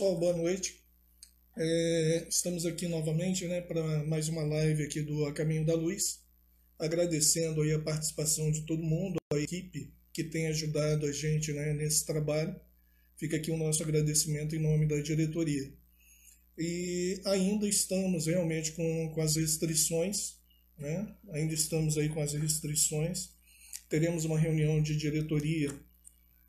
pessoal, boa noite. É, estamos aqui novamente né, para mais uma live aqui do A Caminho da Luz, agradecendo aí a participação de todo mundo, a equipe que tem ajudado a gente né, nesse trabalho. Fica aqui o nosso agradecimento em nome da diretoria. E ainda estamos realmente com, com as restrições, né? ainda estamos aí com as restrições. Teremos uma reunião de diretoria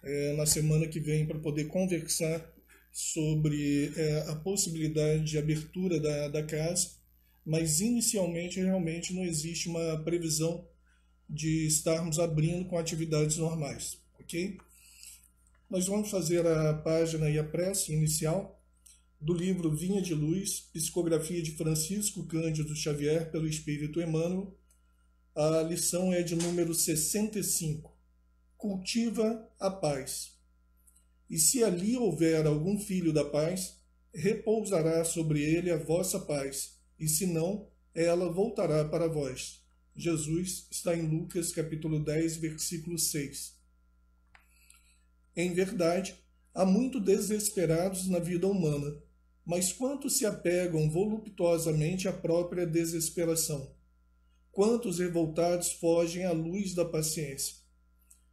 é, na semana que vem para poder conversar sobre é, a possibilidade de abertura da, da casa, mas inicialmente realmente não existe uma previsão de estarmos abrindo com atividades normais, ok? Nós vamos fazer a página e a prece inicial do livro Vinha de Luz, psicografia de Francisco Cândido Xavier pelo Espírito Emmanuel. A lição é de número 65. Cultiva a paz. E se ali houver algum filho da paz, repousará sobre ele a vossa paz, e se não, ela voltará para vós. Jesus está em Lucas capítulo 10, versículo 6. Em verdade, há muito desesperados na vida humana, mas quantos se apegam voluptuosamente à própria desesperação? Quantos revoltados fogem à luz da paciência?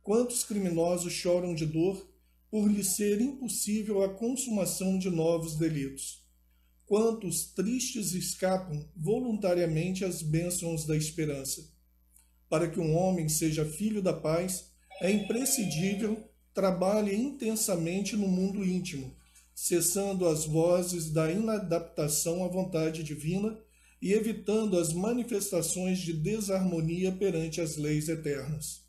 Quantos criminosos choram de dor por lhe ser impossível a consumação de novos delitos. Quantos tristes escapam voluntariamente às bênçãos da esperança. Para que um homem seja filho da paz, é imprescindível trabalhe intensamente no mundo íntimo, cessando as vozes da inadaptação à vontade divina e evitando as manifestações de desarmonia perante as leis eternas.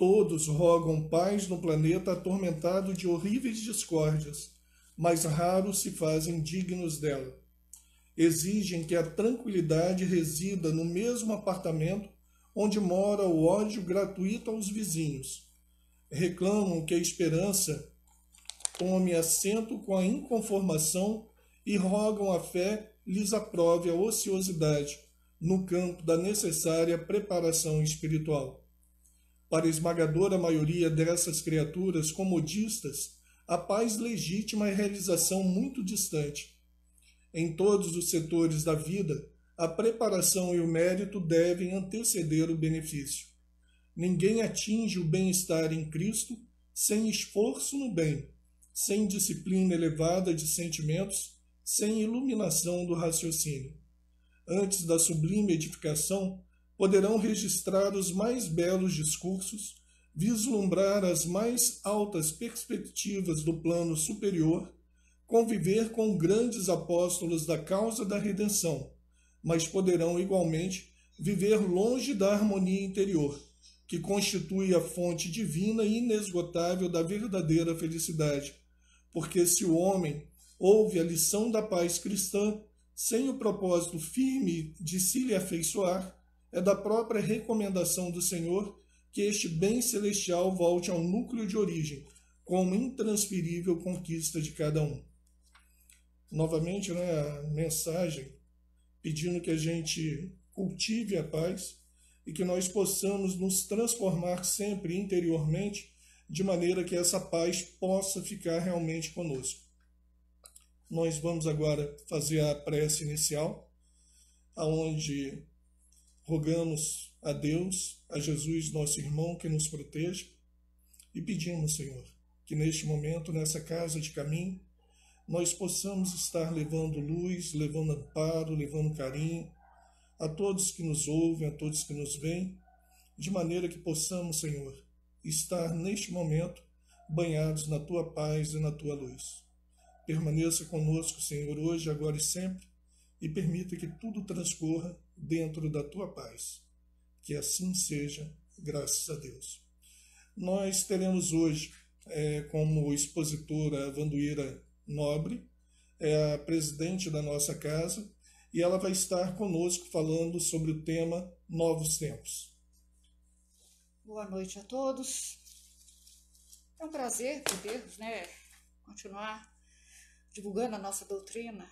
Todos rogam paz no planeta atormentado de horríveis discórdias, mas raros se fazem dignos dela. Exigem que a tranquilidade resida no mesmo apartamento onde mora o ódio gratuito aos vizinhos. Reclamam que a esperança tome assento com a inconformação e rogam a fé lhes aprove a ociosidade no campo da necessária preparação espiritual. Para a esmagadora maioria dessas criaturas comodistas, a paz legítima é realização muito distante. Em todos os setores da vida, a preparação e o mérito devem anteceder o benefício. Ninguém atinge o bem-estar em Cristo sem esforço no bem, sem disciplina elevada de sentimentos, sem iluminação do raciocínio. Antes da sublime edificação, poderão registrar os mais belos discursos, vislumbrar as mais altas perspectivas do plano superior, conviver com grandes apóstolos da causa da redenção, mas poderão igualmente viver longe da harmonia interior, que constitui a fonte divina e inesgotável da verdadeira felicidade. Porque se o homem ouve a lição da paz cristã, sem o propósito firme de se lhe afeiçoar, é da própria recomendação do Senhor que este bem celestial volte ao núcleo de origem, como intransferível conquista de cada um. Novamente, né, a mensagem pedindo que a gente cultive a paz e que nós possamos nos transformar sempre interiormente de maneira que essa paz possa ficar realmente conosco. Nós vamos agora fazer a prece inicial, aonde Rogamos a Deus, a Jesus, nosso irmão, que nos proteja e pedimos, Senhor, que neste momento, nessa casa de caminho, nós possamos estar levando luz, levando amparo, levando carinho a todos que nos ouvem, a todos que nos veem, de maneira que possamos, Senhor, estar neste momento banhados na tua paz e na tua luz. Permaneça conosco, Senhor, hoje, agora e sempre, e permita que tudo transcorra dentro da tua paz. Que assim seja, graças a Deus. Nós teremos hoje é, como expositora a Vanduíra Nobre, é a presidente da nossa casa, e ela vai estar conosco falando sobre o tema Novos Tempos. Boa noite a todos. É um prazer podermos né, continuar divulgando a nossa doutrina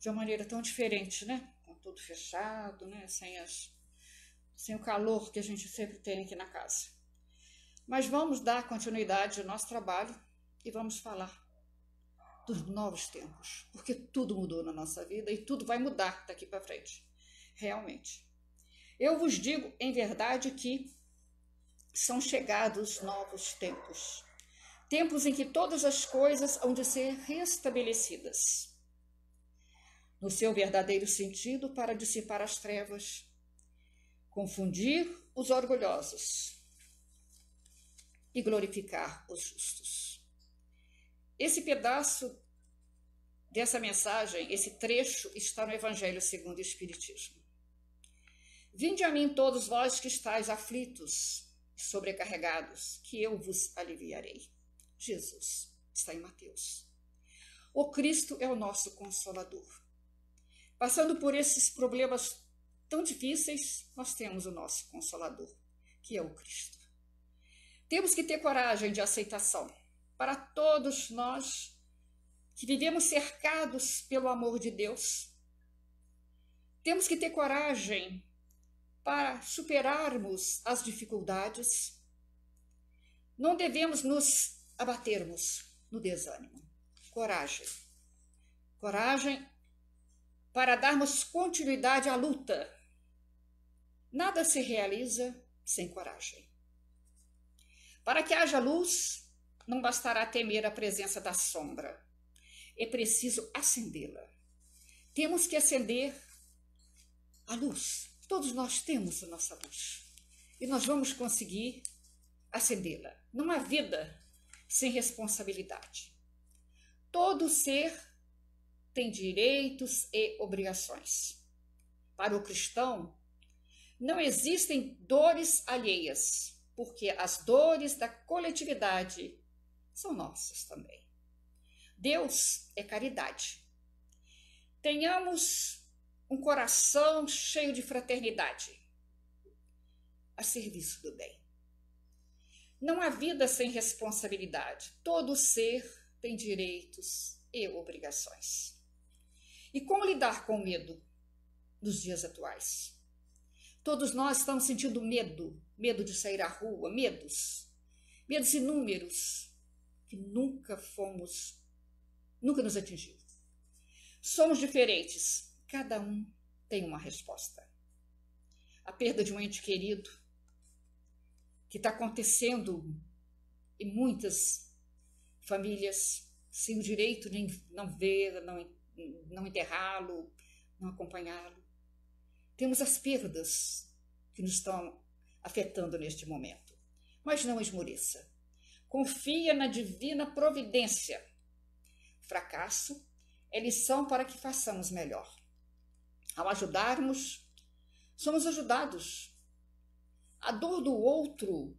de uma maneira tão diferente, né? Tudo fechado, né? Sem, as, sem o calor que a gente sempre tem aqui na casa. Mas vamos dar continuidade ao nosso trabalho e vamos falar dos novos tempos, porque tudo mudou na nossa vida e tudo vai mudar daqui para frente, realmente. Eu vos digo em verdade que são chegados novos tempos, tempos em que todas as coisas hão de ser restabelecidas no seu verdadeiro sentido para dissipar as trevas, confundir os orgulhosos e glorificar os justos. Esse pedaço dessa mensagem, esse trecho, está no Evangelho segundo o Espiritismo. Vinde a mim todos vós que estáis aflitos sobrecarregados, que eu vos aliviarei. Jesus está em Mateus. O Cristo é o nosso consolador. Passando por esses problemas tão difíceis, nós temos o nosso consolador, que é o Cristo. Temos que ter coragem de aceitação para todos nós que vivemos cercados pelo amor de Deus. Temos que ter coragem para superarmos as dificuldades. Não devemos nos abatermos no desânimo. Coragem. Coragem para darmos continuidade à luta. Nada se realiza sem coragem. Para que haja luz, não bastará temer a presença da sombra. É preciso acendê-la. Temos que acender a luz. Todos nós temos a nossa luz. E nós vamos conseguir acendê-la. Não há vida sem responsabilidade. Todo ser tem direitos e obrigações. Para o cristão, não existem dores alheias, porque as dores da coletividade são nossas também. Deus é caridade. Tenhamos um coração cheio de fraternidade, a serviço do bem. Não há vida sem responsabilidade. Todo ser tem direitos e obrigações. E como lidar com o medo nos dias atuais? Todos nós estamos sentindo medo, medo de sair à rua, medos, medos inúmeros que nunca fomos, nunca nos atingiu. Somos diferentes, cada um tem uma resposta. A perda de um ente querido, que está acontecendo em muitas famílias, sem o direito de não ver, não não enterrá-lo, não acompanhá-lo. Temos as perdas que nos estão afetando neste momento. Mas não esmoreça. Confia na divina providência. Fracasso é lição para que façamos melhor. Ao ajudarmos, somos ajudados. A dor do outro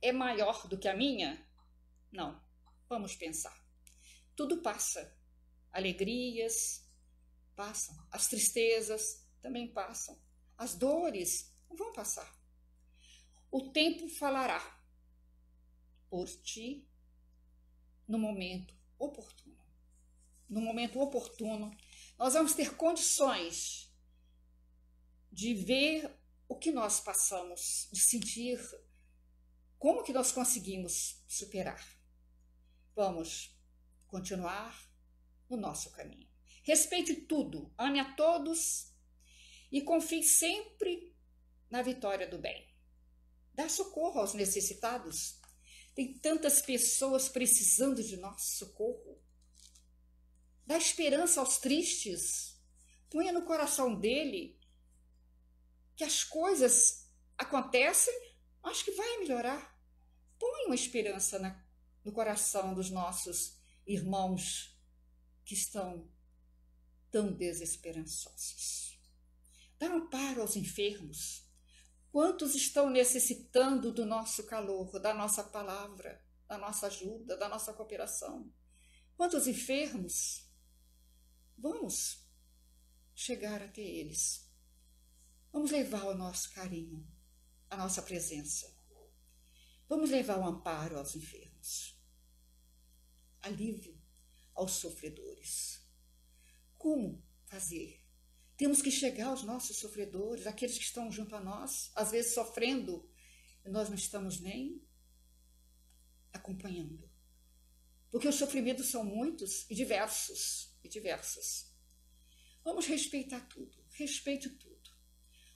é maior do que a minha? Não. Vamos pensar. Tudo passa alegrias passam, as tristezas também passam, as dores vão passar. O tempo falará por ti no momento oportuno. No momento oportuno, nós vamos ter condições de ver o que nós passamos, de sentir como que nós conseguimos superar. Vamos continuar no nosso caminho. Respeite tudo, ame a todos e confie sempre na vitória do bem. Dá socorro aos necessitados. Tem tantas pessoas precisando de nosso socorro. Dá esperança aos tristes. Ponha no coração dele que as coisas acontecem, acho que vai melhorar. Põe uma esperança na, no coração dos nossos irmãos que estão tão desesperançosos. Dá amparo aos enfermos. Quantos estão necessitando do nosso calor, da nossa palavra, da nossa ajuda, da nossa cooperação? Quantos enfermos? Vamos chegar até eles. Vamos levar o nosso carinho, a nossa presença. Vamos levar o amparo aos enfermos. Alívio aos sofredores. Como fazer? Temos que chegar aos nossos sofredores, aqueles que estão junto a nós, às vezes sofrendo, e nós não estamos nem acompanhando. porque os sofrimentos são muitos e diversos e diversos. Vamos respeitar tudo, respeite tudo.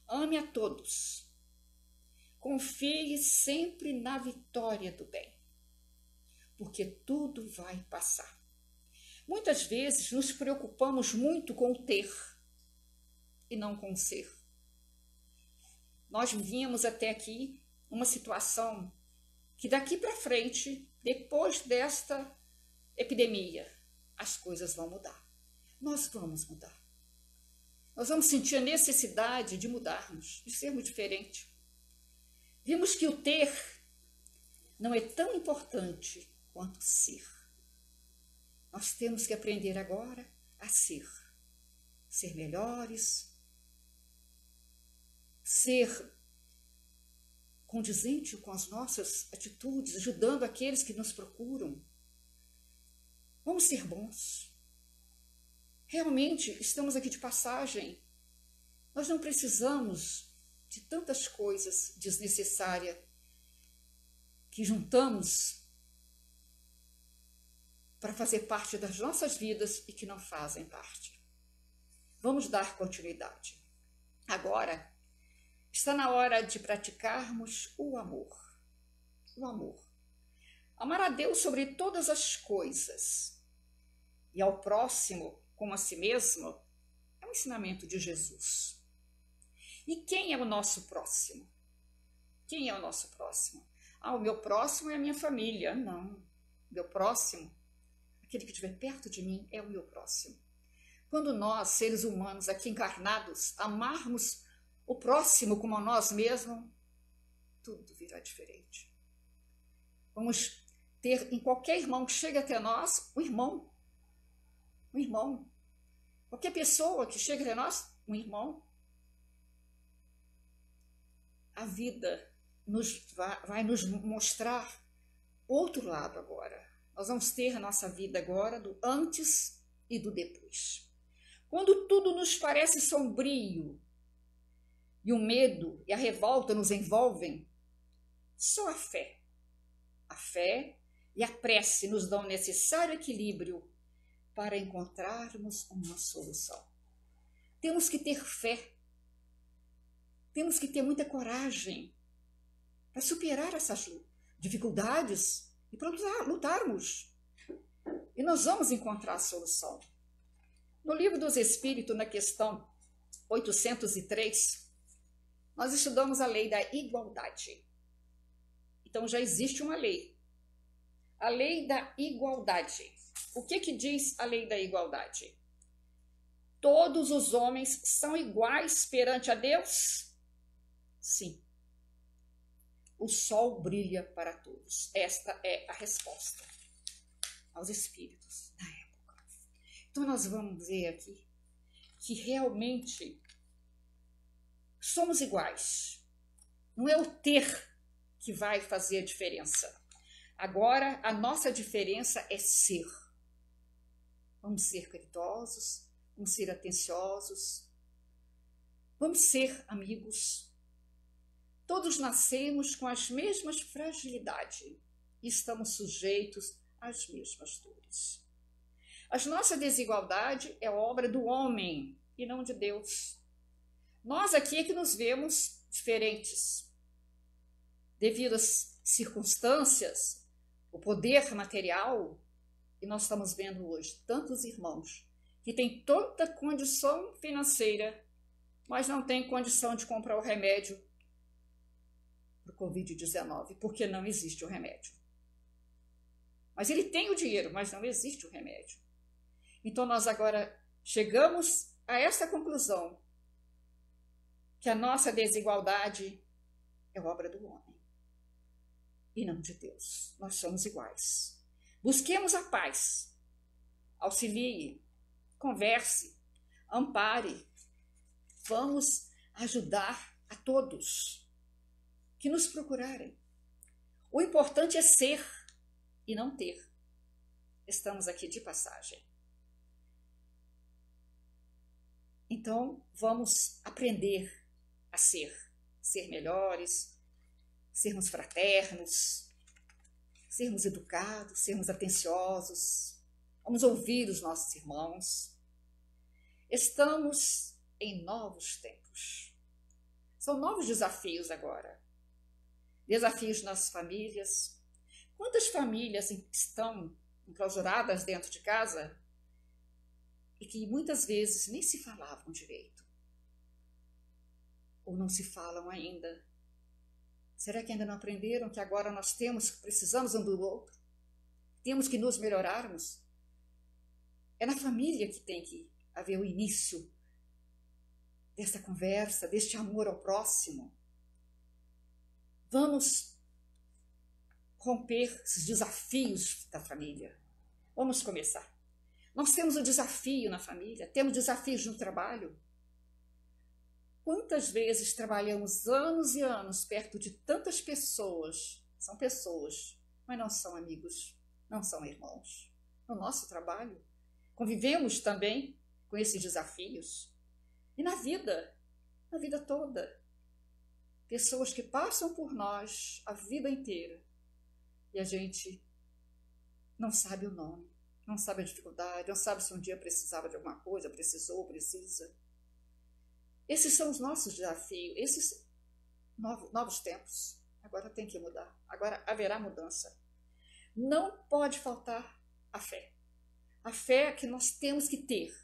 Ame a todos. Confie sempre na vitória do bem, porque tudo vai passar. Muitas vezes nos preocupamos muito com o ter e não com o ser. Nós vivíamos até aqui uma situação que daqui para frente, depois desta epidemia, as coisas vão mudar. Nós vamos mudar. Nós vamos sentir a necessidade de mudarmos, de sermos diferentes. Vimos que o ter não é tão importante quanto ser. Nós temos que aprender agora a ser. Ser melhores, ser condizente com as nossas atitudes, ajudando aqueles que nos procuram. Vamos ser bons. Realmente estamos aqui de passagem. Nós não precisamos de tantas coisas desnecessárias que juntamos para fazer parte das nossas vidas e que não fazem parte. Vamos dar continuidade. Agora, Está na hora de praticarmos o amor. O amor. Amar a Deus sobre todas as coisas e ao próximo como a si mesmo é um ensinamento de Jesus. E quem é o nosso próximo? Quem é o nosso próximo? Ah, o meu próximo é a minha família. Não. Meu próximo, aquele que estiver perto de mim, é o meu próximo. Quando nós, seres humanos aqui encarnados, amarmos o próximo como a nós mesmos, tudo virá diferente. Vamos ter em qualquer irmão que chegue até nós, um irmão. Um irmão. Qualquer pessoa que chegue até nós, um irmão. A vida nos vai, vai nos mostrar outro lado agora. Nós vamos ter a nossa vida agora do antes e do depois. Quando tudo nos parece sombrio, e o medo e a revolta nos envolvem, só a fé. A fé e a prece nos dão o necessário equilíbrio para encontrarmos uma solução. Temos que ter fé. Temos que ter muita coragem para superar essas dificuldades e para lutarmos. E nós vamos encontrar a solução. No livro dos Espíritos, na questão 803, nós estudamos a lei da igualdade. Então já existe uma lei. A lei da igualdade. O que, que diz a lei da igualdade? Todos os homens são iguais perante a Deus? Sim. O sol brilha para todos. Esta é a resposta aos espíritos da época. Então, nós vamos ver aqui que realmente somos iguais. Não é o ter que vai fazer a diferença. Agora, a nossa diferença é ser. Vamos ser caridosos, vamos ser atenciosos, vamos ser amigos. Todos nascemos com as mesmas fragilidades e estamos sujeitos às mesmas dores. A nossa desigualdade é obra do homem e não de Deus. Nós aqui é que nos vemos diferentes. Devido às circunstâncias, o poder material, e nós estamos vendo hoje tantos irmãos que têm toda condição financeira, mas não têm condição de comprar o remédio para o Covid-19, porque não existe o remédio. Mas ele tem o dinheiro, mas não existe o remédio. Então nós agora chegamos a essa conclusão que a nossa desigualdade é obra do homem e não de Deus. Nós somos iguais. Busquemos a paz. Auxilie, converse, ampare. Vamos ajudar a todos que nos procurarem. O importante é ser e não ter. Estamos aqui de passagem. Então, vamos aprender a ser, ser melhores, sermos fraternos, sermos educados, sermos atenciosos, vamos ouvir os nossos irmãos. Estamos em novos tempos. São novos desafios agora. Desafios nas famílias. Quantas famílias estão enclausuradas dentro de casa e que muitas vezes nem se falavam direito? Ou não se falam ainda? Será que ainda não aprenderam que agora nós temos, precisamos um do outro? Temos que nos melhorarmos? É na família que tem que haver o início dessa conversa, deste amor ao próximo. Vamos romper esses desafios da família. Vamos começar. Nós temos o um desafio na família, temos desafios no trabalho. Quantas vezes trabalhamos anos e anos perto de tantas pessoas? São pessoas, mas não são amigos, não são irmãos. No nosso trabalho, convivemos também com esses desafios. E na vida, na vida toda. Pessoas que passam por nós a vida inteira e a gente não sabe o nome, não sabe a dificuldade, não sabe se um dia precisava de alguma coisa, precisou, precisa. Esses são os nossos desafios, esses novos, novos tempos. Agora tem que mudar, agora haverá mudança. Não pode faltar a fé. A fé que nós temos que ter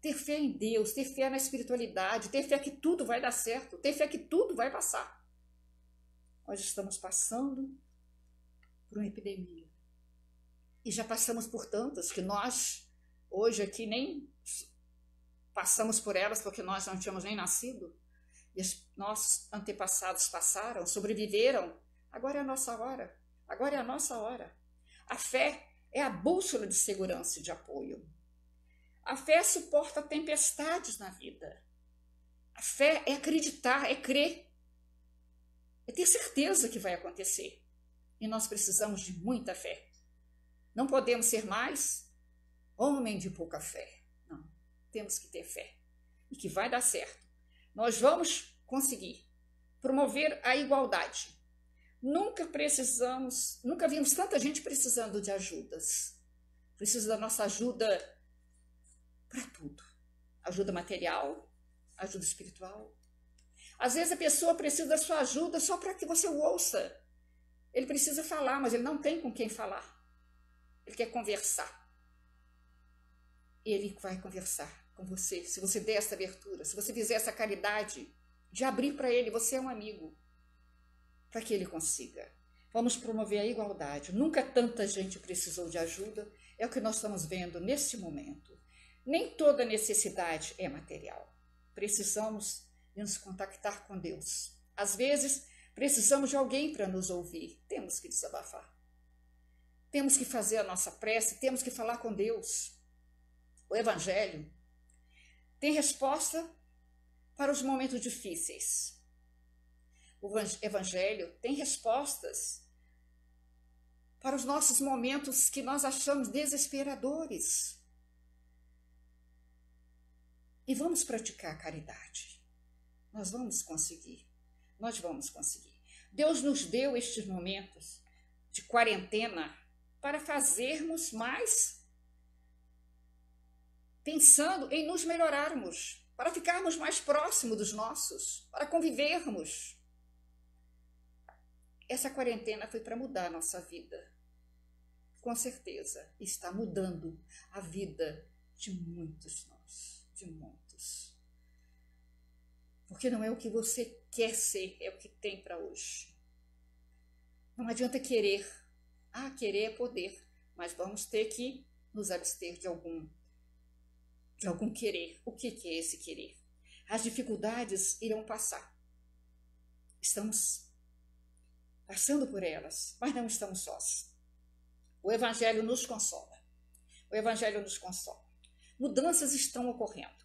ter fé em Deus, ter fé na espiritualidade, ter fé que tudo vai dar certo, ter fé que tudo vai passar. Nós estamos passando por uma epidemia. E já passamos por tantas que nós, hoje aqui, nem passamos por elas porque nós não tínhamos nem nascido. E os nossos antepassados passaram, sobreviveram. Agora é a nossa hora. Agora é a nossa hora. A fé é a bússola de segurança e de apoio. A fé suporta tempestades na vida. A fé é acreditar, é crer, é ter certeza que vai acontecer. E nós precisamos de muita fé. Não podemos ser mais homem de pouca fé. Não. Temos que ter fé. E que vai dar certo. Nós vamos conseguir promover a igualdade. Nunca precisamos, nunca vimos tanta gente precisando de ajudas. Precisa da nossa ajuda para tudo. Ajuda material, ajuda espiritual. Às vezes a pessoa precisa da sua ajuda só para que você o ouça. Ele precisa falar, mas ele não tem com quem falar. Ele quer conversar. Ele vai conversar com você. Se você der essa abertura, se você fizer essa caridade de abrir para ele, você é um amigo, para que ele consiga. Vamos promover a igualdade. Nunca tanta gente precisou de ajuda. É o que nós estamos vendo neste momento. Nem toda necessidade é material. Precisamos nos contactar com Deus. Às vezes, precisamos de alguém para nos ouvir. Temos que desabafar. Temos que fazer a nossa prece, temos que falar com Deus. O Evangelho tem resposta para os momentos difíceis. O Evangelho tem respostas para os nossos momentos que nós achamos desesperadores. E vamos praticar caridade. Nós vamos conseguir. Nós vamos conseguir. Deus nos deu estes momentos de quarentena para fazermos mais pensando em nos melhorarmos, para ficarmos mais próximos dos nossos, para convivermos. Essa quarentena foi para mudar a nossa vida. Com certeza, está mudando a vida de muitos nós de muitos. Porque não é o que você quer ser, é o que tem para hoje. Não adianta querer. Ah, querer é poder, mas vamos ter que nos abster de algum de algum querer. O que, que é esse querer? As dificuldades irão passar. Estamos passando por elas, mas não estamos sós. O Evangelho nos consola. O Evangelho nos consola. Mudanças estão ocorrendo.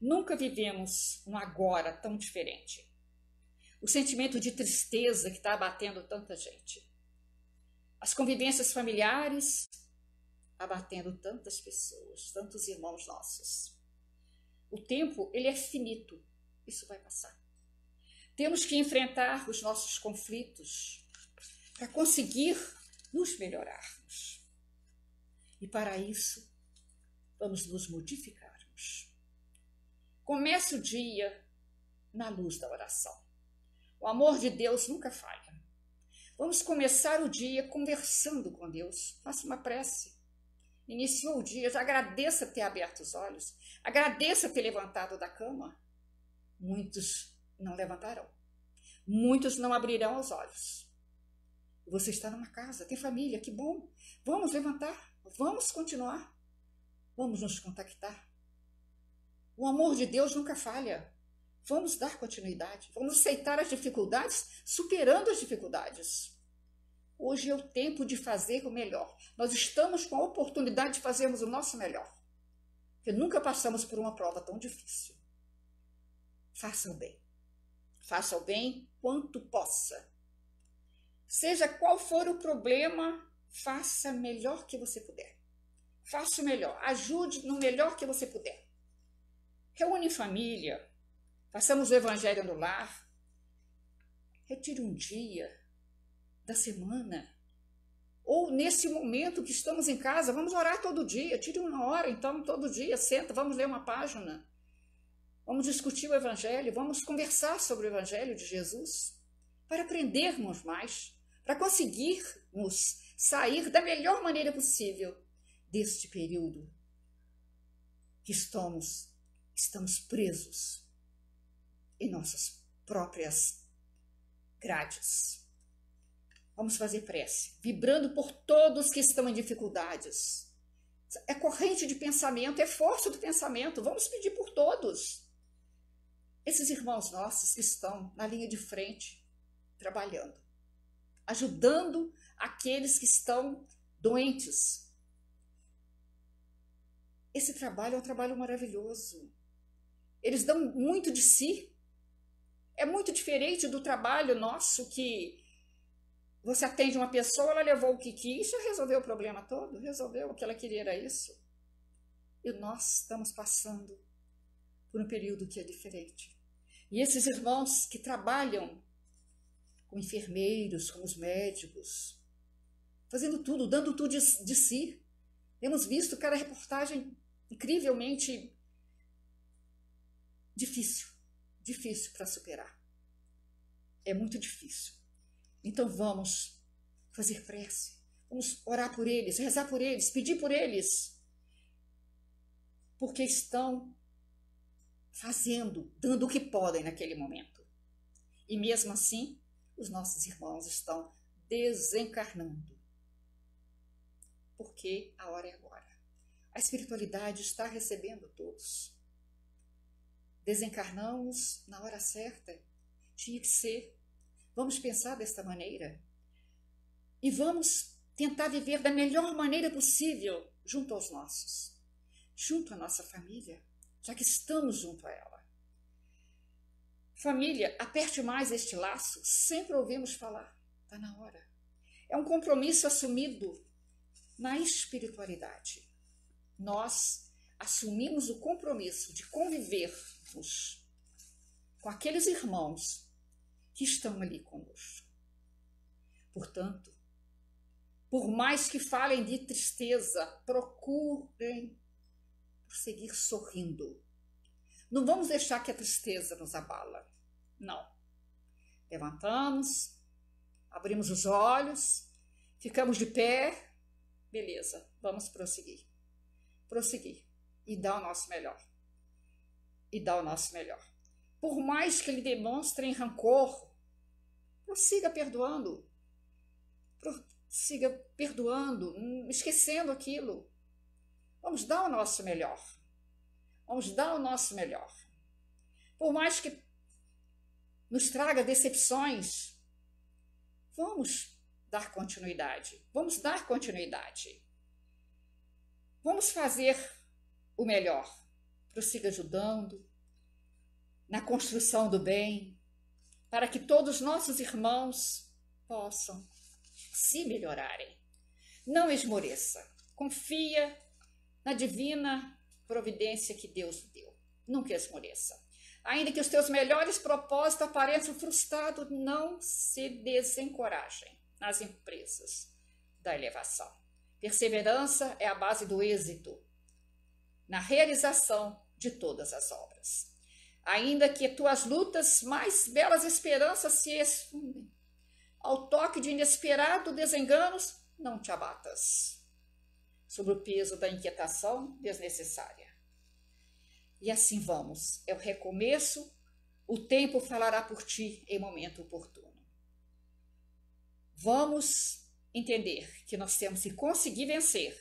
Nunca vivemos um agora tão diferente. O sentimento de tristeza que está abatendo tanta gente. As convivências familiares abatendo tantas pessoas, tantos irmãos nossos. O tempo, ele é finito. Isso vai passar. Temos que enfrentar os nossos conflitos para conseguir nos melhorarmos. E para isso, vamos nos modificarmos. Comece o dia na luz da oração. O amor de Deus nunca falha. Vamos começar o dia conversando com Deus. Faça uma prece. Iniciou o dia, já agradeça ter aberto os olhos, agradeça ter levantado da cama. Muitos não levantarão, muitos não abrirão os olhos. Você está numa casa, tem família, que bom. Vamos levantar, vamos continuar, vamos nos contactar. O amor de Deus nunca falha. Vamos dar continuidade, vamos aceitar as dificuldades, superando as dificuldades. Hoje é o tempo de fazer o melhor. Nós estamos com a oportunidade de fazermos o nosso melhor. Porque nunca passamos por uma prova tão difícil. Faça o bem. Faça o bem quanto possa. Seja qual for o problema, faça melhor que você puder. Faça o melhor. Ajude no melhor que você puder. Reúne família, Passamos o evangelho no lar. Retire um dia da semana. Ou nesse momento que estamos em casa, vamos orar todo dia. Tire uma hora, então, todo dia. Senta, vamos ler uma página. Vamos discutir o evangelho. Vamos conversar sobre o evangelho de Jesus. Para aprendermos mais. Para conseguirmos sair da melhor maneira possível deste período que estamos, estamos presos em nossas próprias grades. Vamos fazer prece, vibrando por todos que estão em dificuldades. É corrente de pensamento, é força do pensamento. Vamos pedir por todos. Esses irmãos nossos que estão na linha de frente, trabalhando, ajudando aqueles que estão doentes. Esse trabalho é um trabalho maravilhoso. Eles dão muito de si é muito diferente do trabalho nosso que você atende uma pessoa, ela levou o que quis, já resolveu o problema todo, resolveu o que ela queria era isso. E nós estamos passando por um período que é diferente. E esses irmãos que trabalham com enfermeiros, com os médicos, fazendo tudo, dando tudo de, de si. Temos visto cada reportagem incrivelmente difícil difícil para superar. É muito difícil. Então vamos fazer prece. Vamos orar por eles, rezar por eles, pedir por eles. Porque estão fazendo, dando o que podem naquele momento. E mesmo assim, os nossos irmãos estão desencarnando. Porque a hora é agora. A espiritualidade está recebendo todos desencarnamos na hora certa. Tinha que ser. Vamos pensar desta maneira. E vamos tentar viver da melhor maneira possível junto aos nossos, junto à nossa família, já que estamos junto a ela. Família, aperte mais este laço, sempre ouvimos falar, está na hora. É um compromisso assumido na espiritualidade. Nós assumimos o compromisso de conviver com aqueles irmãos que estão ali conosco. Portanto, por mais que falem de tristeza, procurem seguir sorrindo. Não vamos deixar que a tristeza nos abala. Não. Levantamos, abrimos os olhos, ficamos de pé. Beleza, vamos prosseguir. Prosseguir e dar o nosso melhor e dar o nosso melhor. Por mais que ele demonstre rancor, prossiga perdoando. Prossiga perdoando, hum, esquecendo aquilo. Vamos dar o nosso melhor. Vamos dar o nosso melhor. Por mais que nos traga decepções, vamos dar continuidade. Vamos dar continuidade. Vamos fazer o melhor prossiga ajudando na construção do bem, para que todos nossos irmãos possam se melhorarem. Não esmoreça, confia na divina providência que Deus deu. Nunca esmoreça. Ainda que os teus melhores propósitos apareçam frustrados, não se desencorajem. nas empresas da elevação. Perseverança é a base do êxito na realização de todas as obras. Ainda que tuas lutas mais belas esperanças se esfundem, ao toque de inesperado desenganos, não te abatas sobre o peso da inquietação desnecessária. E assim vamos, é o recomeço, o tempo falará por ti em momento oportuno. Vamos entender que nós temos que conseguir vencer,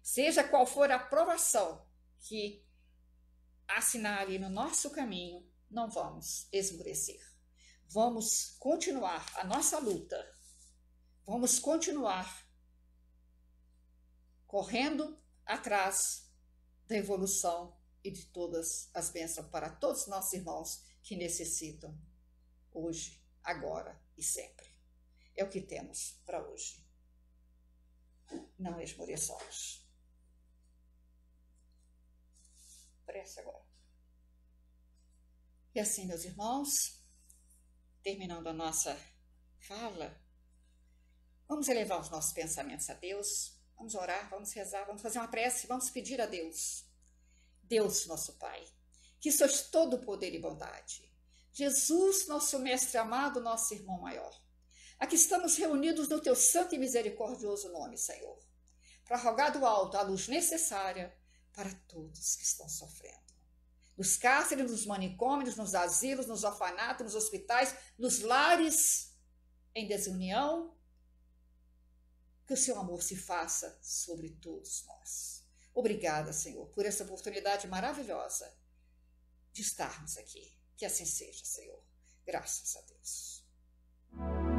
seja qual for a provação que assinale no nosso caminho, não vamos esmorecer. Vamos continuar a nossa luta. Vamos continuar correndo atrás da evolução e de todas as bênçãos para todos os nossos irmãos que necessitam hoje, agora e sempre. É o que temos para hoje. Não esmoreçamos. Prece agora. E assim, meus irmãos, terminando a nossa fala, vamos elevar os nossos pensamentos a Deus Vamos orar, vamos rezar, vamos fazer uma prece, vamos pedir a Deus. Deus, nosso Pai, que sois todo poder e bondade. Jesus, nosso Mestre amado, nosso irmão maior. Aqui estamos reunidos no teu santo e misericordioso nome, Senhor, para rogar do alto a luz necessária para todos que estão sofrendo. Nos cárceres, nos manicômios, nos asilos, nos orfanatos, nos hospitais, nos lares em desunião que o seu amor se faça sobre todos nós. Obrigada, Senhor, por essa oportunidade maravilhosa de estarmos aqui. Que assim seja, Senhor. Graças a Deus.